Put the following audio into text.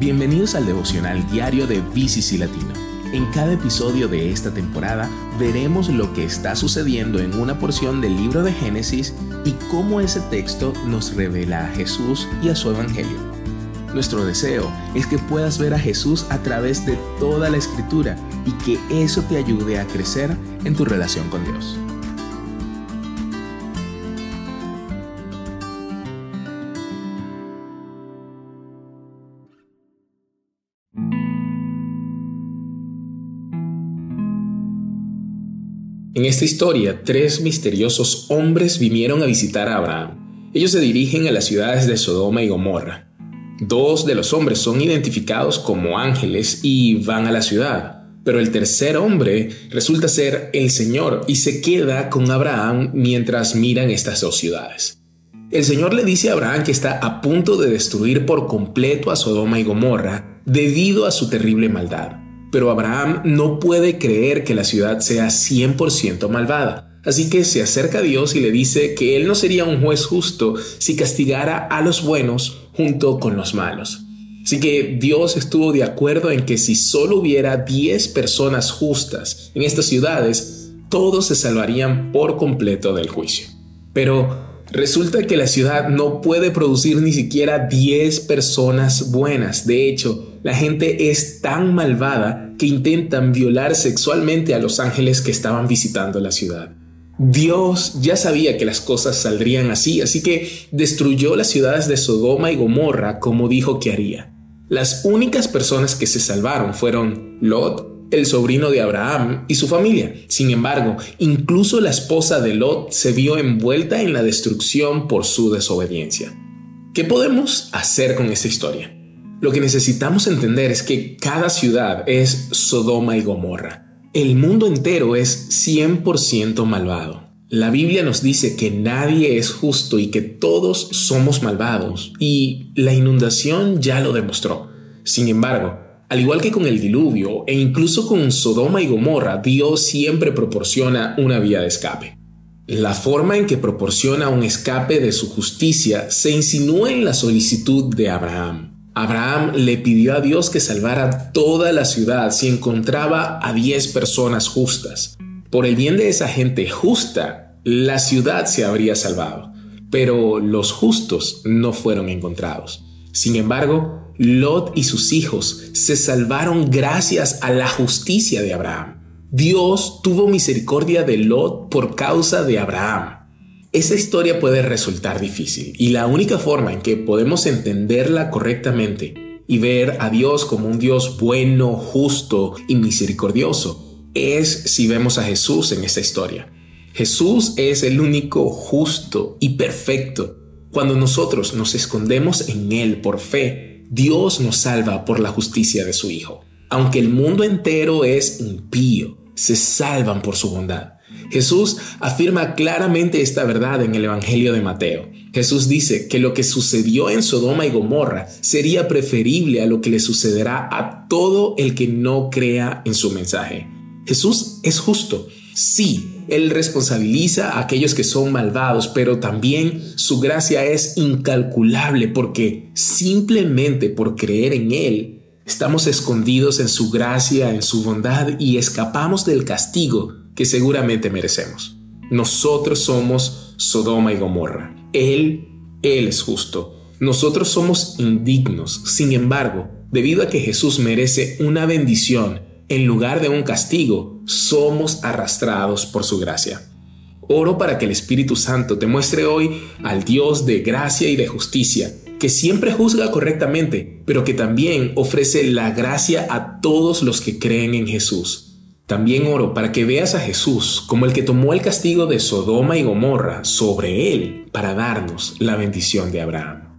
Bienvenidos al devocional diario de BCC Latino. En cada episodio de esta temporada veremos lo que está sucediendo en una porción del libro de Génesis y cómo ese texto nos revela a Jesús y a su Evangelio. Nuestro deseo es que puedas ver a Jesús a través de toda la escritura y que eso te ayude a crecer en tu relación con Dios. En esta historia, tres misteriosos hombres vinieron a visitar a Abraham. Ellos se dirigen a las ciudades de Sodoma y Gomorra. Dos de los hombres son identificados como ángeles y van a la ciudad, pero el tercer hombre resulta ser el Señor y se queda con Abraham mientras miran estas dos ciudades. El Señor le dice a Abraham que está a punto de destruir por completo a Sodoma y Gomorra debido a su terrible maldad. Pero Abraham no puede creer que la ciudad sea 100% malvada. Así que se acerca a Dios y le dice que él no sería un juez justo si castigara a los buenos junto con los malos. Así que Dios estuvo de acuerdo en que si solo hubiera 10 personas justas en estas ciudades, todos se salvarían por completo del juicio. Pero resulta que la ciudad no puede producir ni siquiera 10 personas buenas. De hecho, la gente es tan malvada que intentan violar sexualmente a los ángeles que estaban visitando la ciudad. Dios ya sabía que las cosas saldrían así, así que destruyó las ciudades de Sodoma y Gomorra como dijo que haría. Las únicas personas que se salvaron fueron Lot, el sobrino de Abraham y su familia. Sin embargo, incluso la esposa de Lot se vio envuelta en la destrucción por su desobediencia. ¿Qué podemos hacer con esta historia? Lo que necesitamos entender es que cada ciudad es Sodoma y Gomorra. El mundo entero es 100% malvado. La Biblia nos dice que nadie es justo y que todos somos malvados, y la inundación ya lo demostró. Sin embargo, al igual que con el diluvio e incluso con Sodoma y Gomorra, Dios siempre proporciona una vía de escape. La forma en que proporciona un escape de su justicia se insinúa en la solicitud de Abraham. Abraham le pidió a Dios que salvara toda la ciudad si encontraba a diez personas justas. Por el bien de esa gente justa, la ciudad se habría salvado, pero los justos no fueron encontrados. Sin embargo, Lot y sus hijos se salvaron gracias a la justicia de Abraham. Dios tuvo misericordia de Lot por causa de Abraham. Esa historia puede resultar difícil y la única forma en que podemos entenderla correctamente y ver a Dios como un Dios bueno, justo y misericordioso es si vemos a Jesús en esta historia. Jesús es el único justo y perfecto. Cuando nosotros nos escondemos en Él por fe, Dios nos salva por la justicia de su Hijo. Aunque el mundo entero es impío, se salvan por su bondad. Jesús afirma claramente esta verdad en el Evangelio de Mateo. Jesús dice que lo que sucedió en Sodoma y Gomorra sería preferible a lo que le sucederá a todo el que no crea en su mensaje. Jesús es justo. Sí, Él responsabiliza a aquellos que son malvados, pero también su gracia es incalculable porque simplemente por creer en Él, estamos escondidos en su gracia, en su bondad y escapamos del castigo que seguramente merecemos. Nosotros somos Sodoma y Gomorra. Él, Él es justo. Nosotros somos indignos. Sin embargo, debido a que Jesús merece una bendición en lugar de un castigo, somos arrastrados por su gracia. Oro para que el Espíritu Santo te muestre hoy al Dios de gracia y de justicia, que siempre juzga correctamente, pero que también ofrece la gracia a todos los que creen en Jesús. También oro para que veas a Jesús como el que tomó el castigo de Sodoma y Gomorra sobre él para darnos la bendición de Abraham.